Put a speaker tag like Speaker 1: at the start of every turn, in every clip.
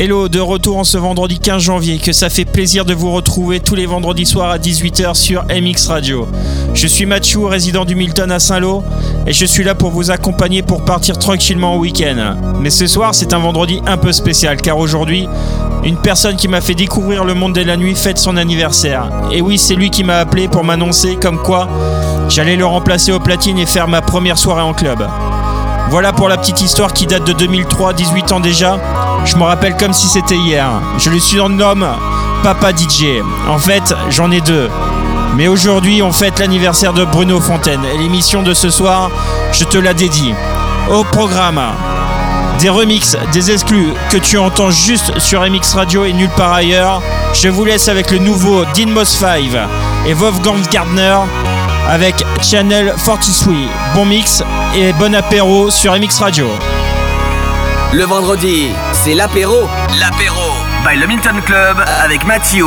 Speaker 1: Hello, de retour en ce vendredi 15 janvier, que ça fait plaisir de vous retrouver tous les vendredis soirs à 18h sur MX Radio. Je suis Mathieu, résident du Milton à Saint-Lô, et je suis là pour vous accompagner pour partir tranquillement au week-end. Mais ce soir, c'est un vendredi un peu spécial, car aujourd'hui, une personne qui m'a fait découvrir le monde de la nuit fête son anniversaire. Et oui, c'est lui qui m'a appelé pour m'annoncer comme quoi j'allais le remplacer au platine et faire ma première soirée en club. Voilà pour la petite histoire qui date de 2003, 18 ans déjà. Je me rappelle comme si c'était hier. Je le surnomme Papa DJ. En fait, j'en ai deux. Mais aujourd'hui, on fête l'anniversaire de Bruno Fontaine. Et l'émission de ce soir, je te la dédie. Au programme, des remixes, des exclus que tu entends juste sur MX Radio et nulle part ailleurs. Je vous laisse avec le nouveau Dinmos 5 et Wolfgang Gardner avec Channel 43. Bon mix et bon apéro sur MX Radio.
Speaker 2: Le vendredi, c'est l'apéro. L'apéro by le Milton Club avec Mathieu.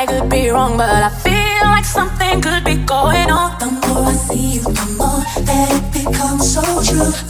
Speaker 3: I could be wrong, but I feel like something could be going on. The more I see you, the more that it becomes so true.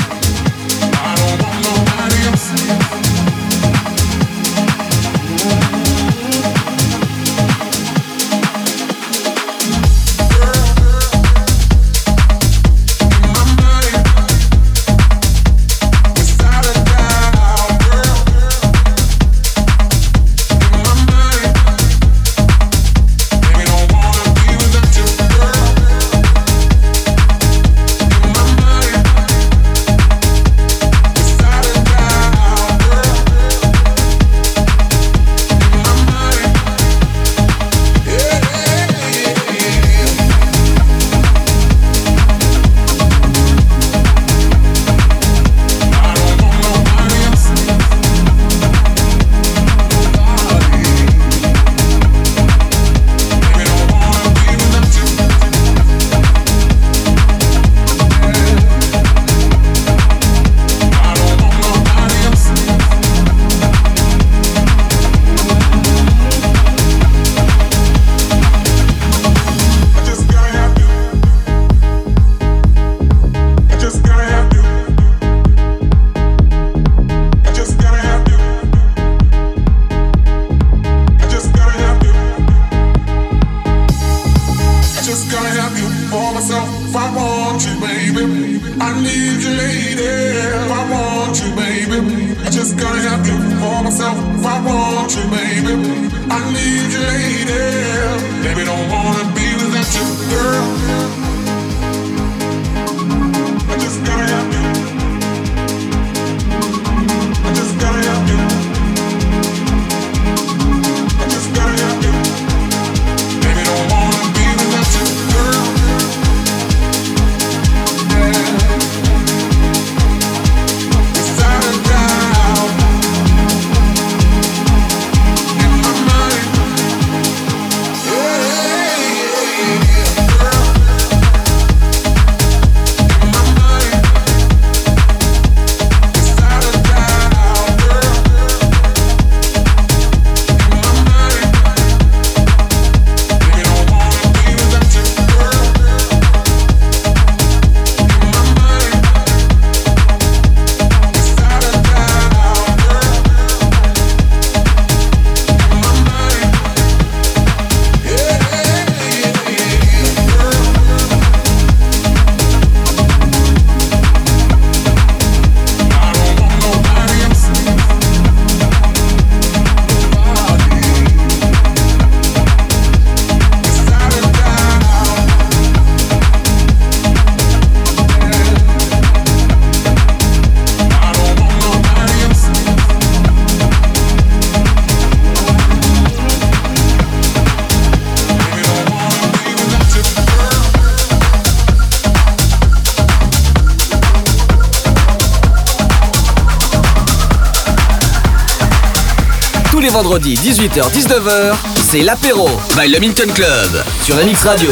Speaker 4: vendredi 18h-19h, c'est l'apéro by le Milton Club sur MX Radio.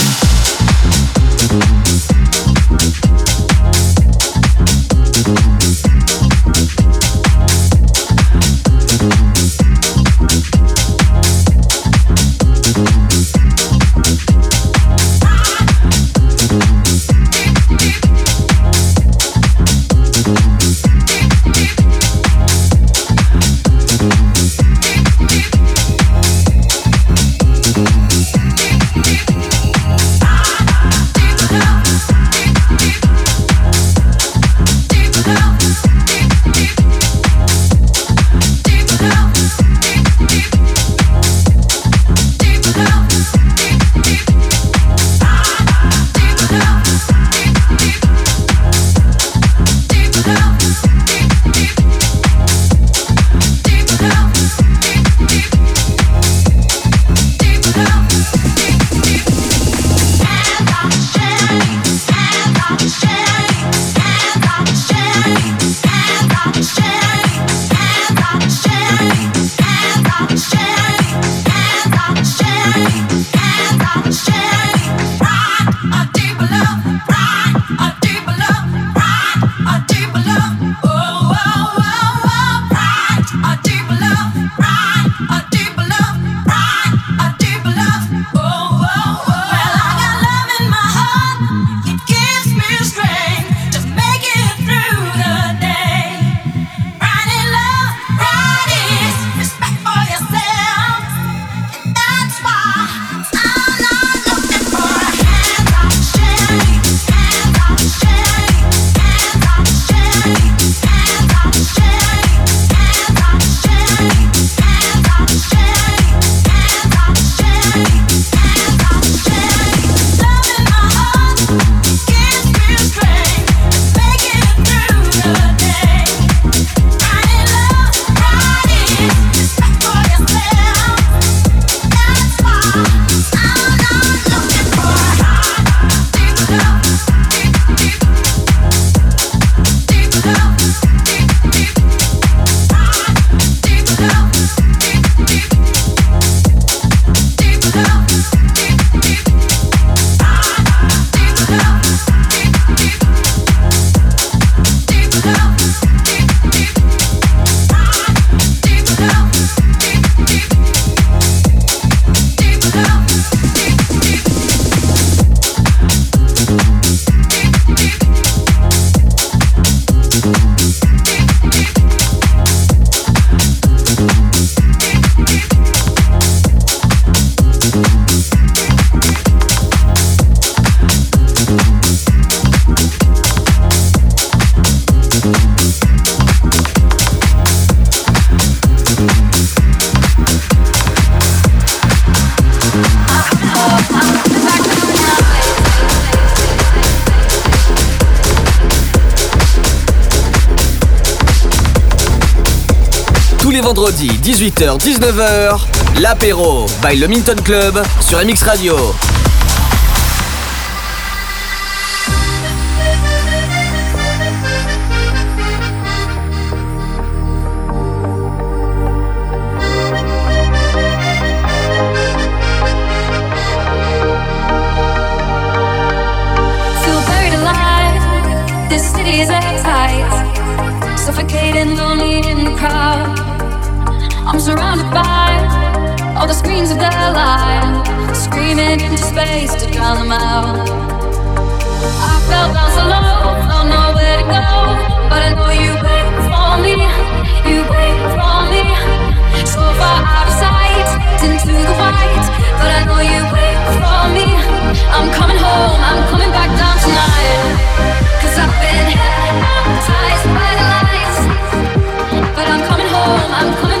Speaker 5: tous les vendredis 18h-19h, l'apéro by le Minton Club sur MX Radio.
Speaker 6: suffocating, lonely in the crowd. surrounded by all the screams of their life, screaming into space to drown them out. I fell down so low, don't know where to go, but I know you wait for me, you wait for me. So far out of sight, into the white,
Speaker 5: but I know you wait for me. I'm coming home, I'm coming back
Speaker 4: down
Speaker 7: tonight, cause I've been hypnotized by the lights, but I'm coming home, I'm coming.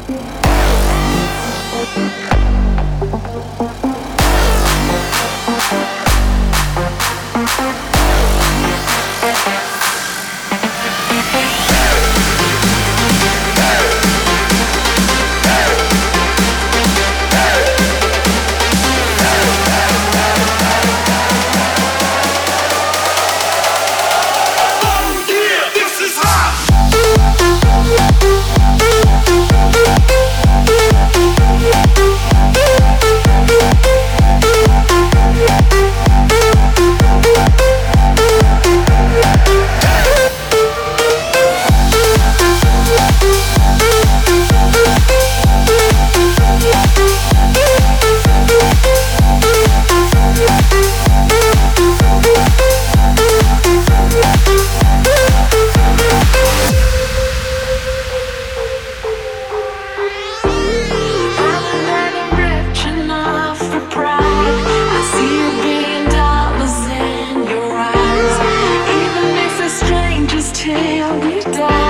Speaker 8: Vendredi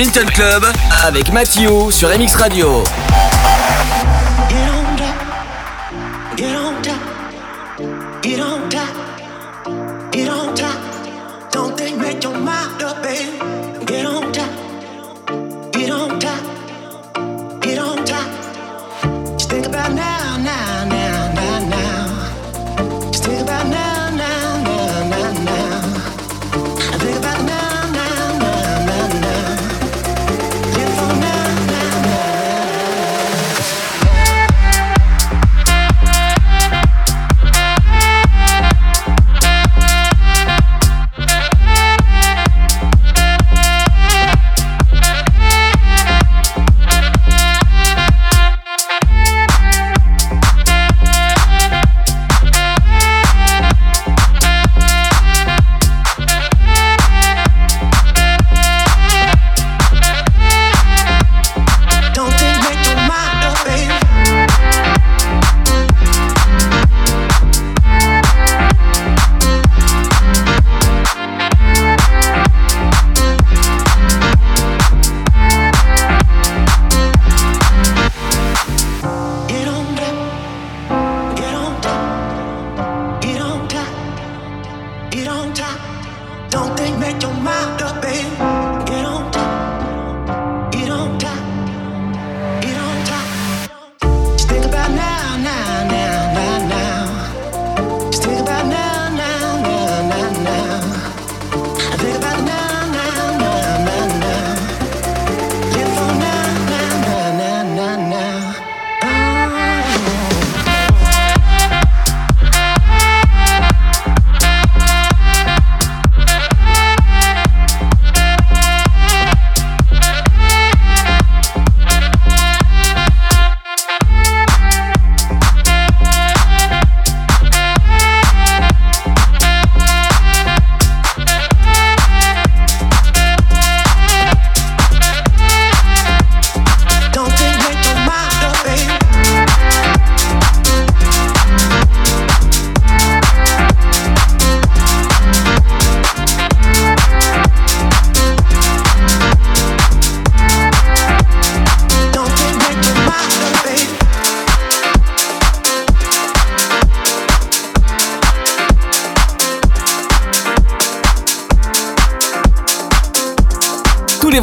Speaker 8: Minton Club avec Mathieu sur MX Radio.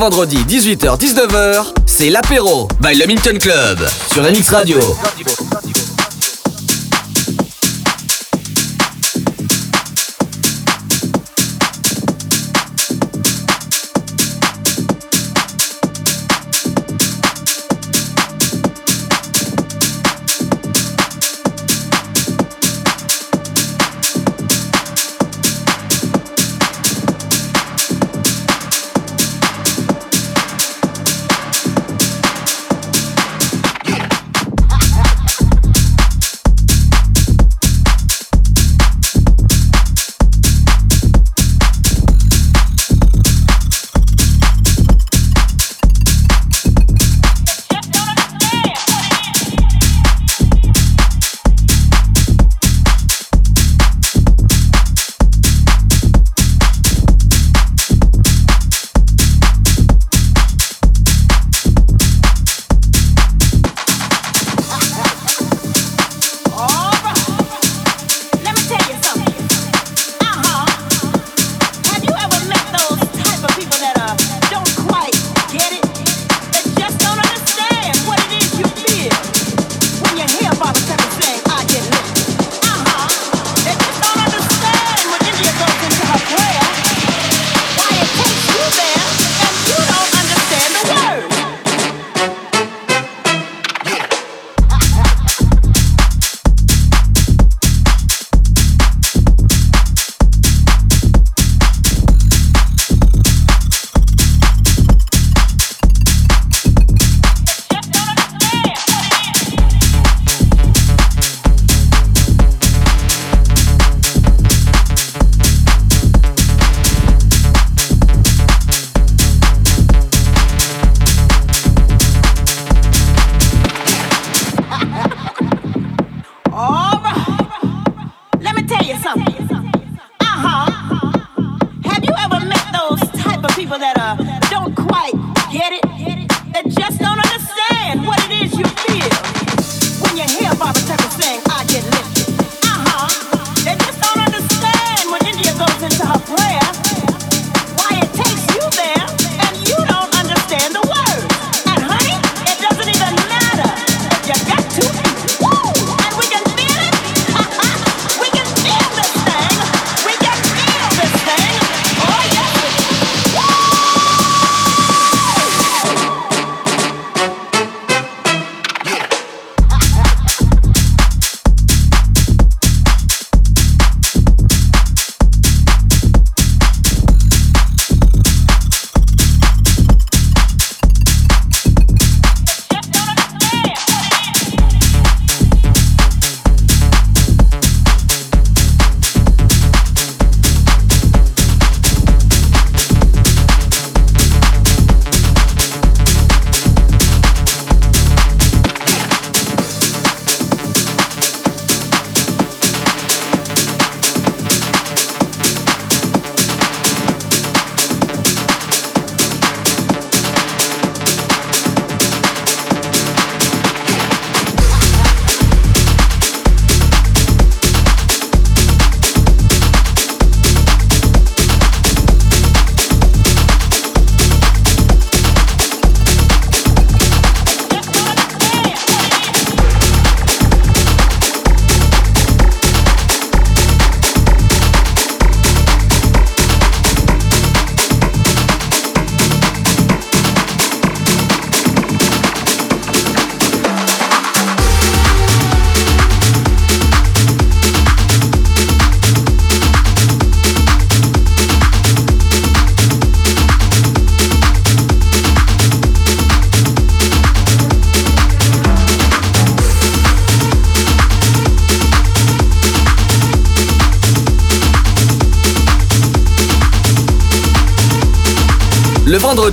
Speaker 9: Vendredis 18h-19h, c'est l'apéro by le Milton Club sur MX Radio.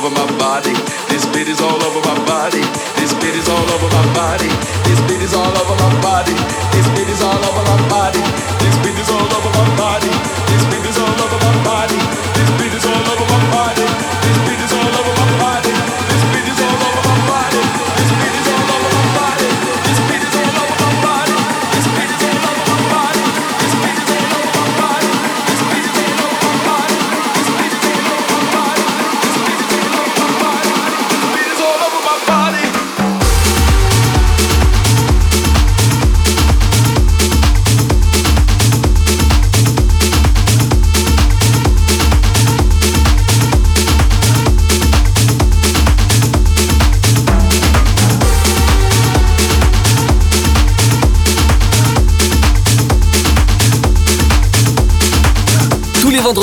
Speaker 10: over my body. This bit is all over my body. This bit is all over my body.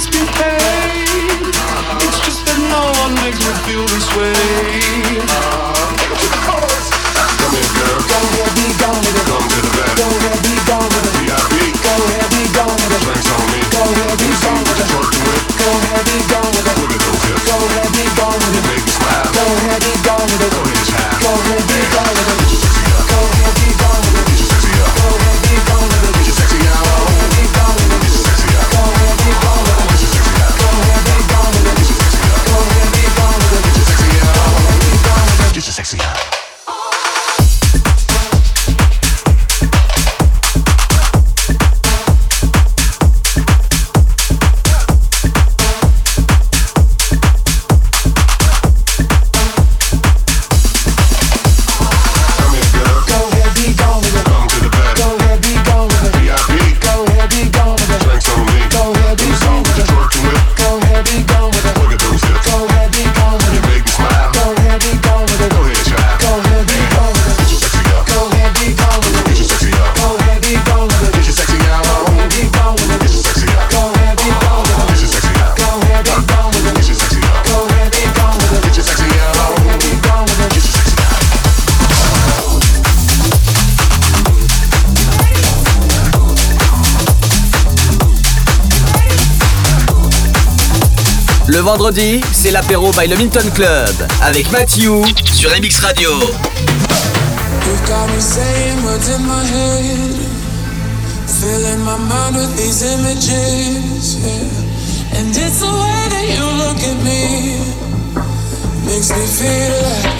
Speaker 10: misbehave. It's just that no one makes me feel this
Speaker 9: way. vendredi, c'est l'apéro by le Minton Club avec Matthew sur MX Radio.
Speaker 11: Filling my mind with these images, yeah. And it's the way that you look at me, makes me feel like.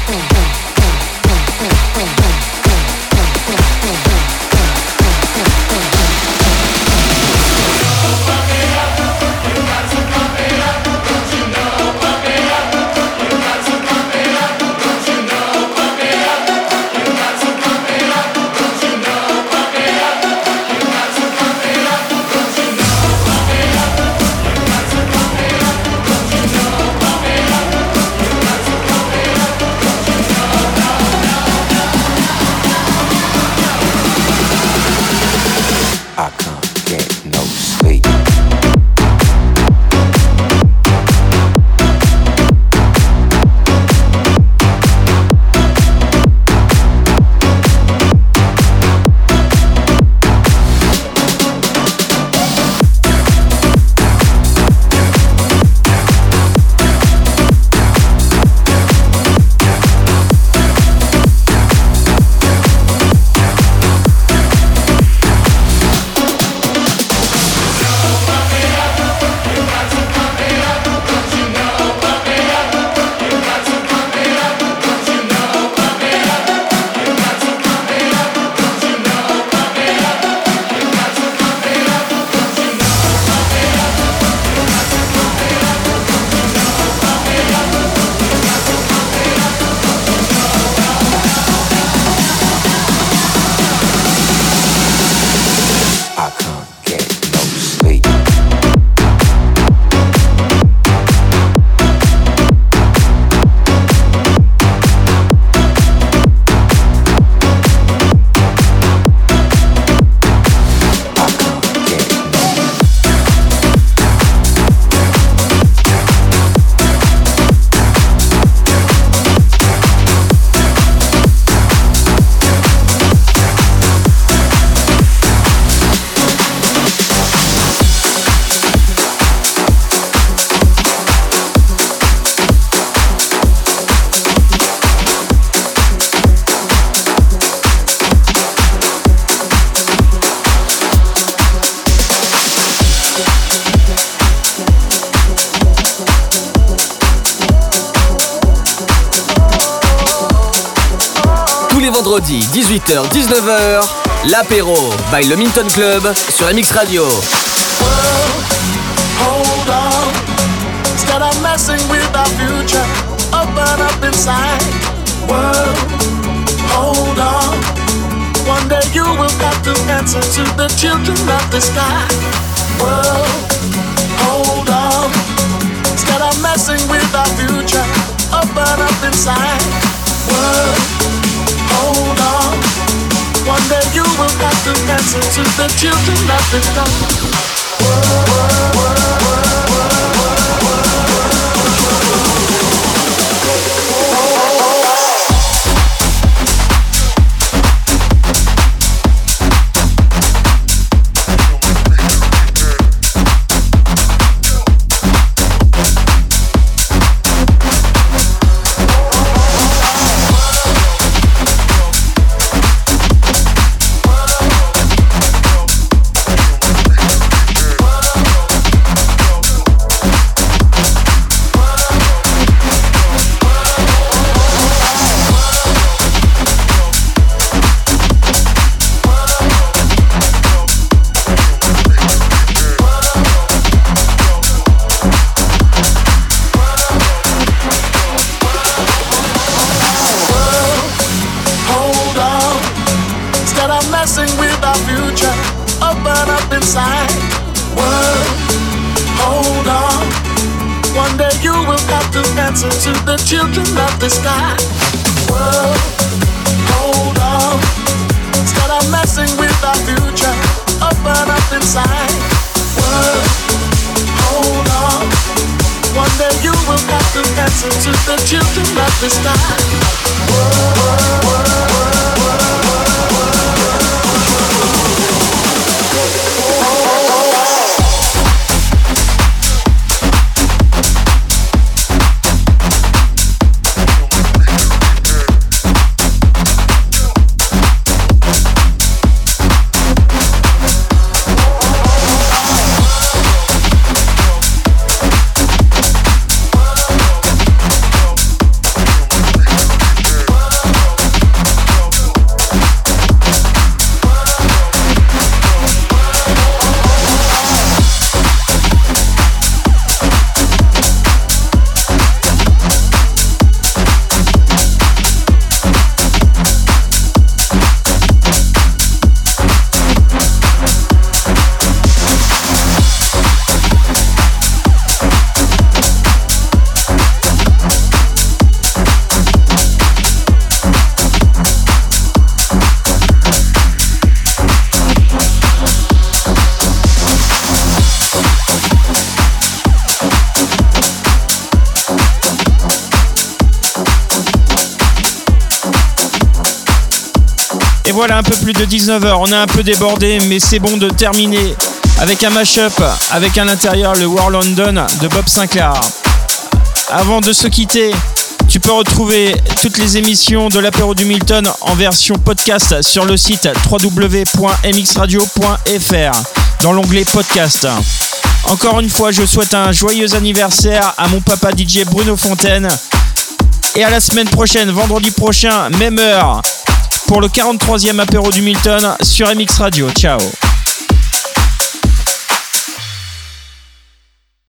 Speaker 2: Vendredi 18h 19h, l'apéro by le Minton Club sur MX Radio.
Speaker 12: hold on. Instead of messing with our future, open up inside. World, hold on. One day you will have to answer to the children of the sky. World, hold on. Instead of messing with our future, open up inside. World. One day you will have to answer to the children of the dawn. To answer to the children of the sky. World, world, world,
Speaker 1: 19h, on a un peu débordé, mais c'est bon de terminer avec un mashup, avec à l'intérieur le War London de Bob Sinclair. Avant de se quitter, tu peux retrouver toutes les émissions de l'apéro du Milton en version podcast sur le site www.mxradio.fr dans l'onglet podcast. Encore une fois, je souhaite un joyeux anniversaire à mon papa DJ Bruno Fontaine. Et à la semaine prochaine, vendredi prochain, même heure, pour le 43e apéro du Milton sur MX Radio. Ciao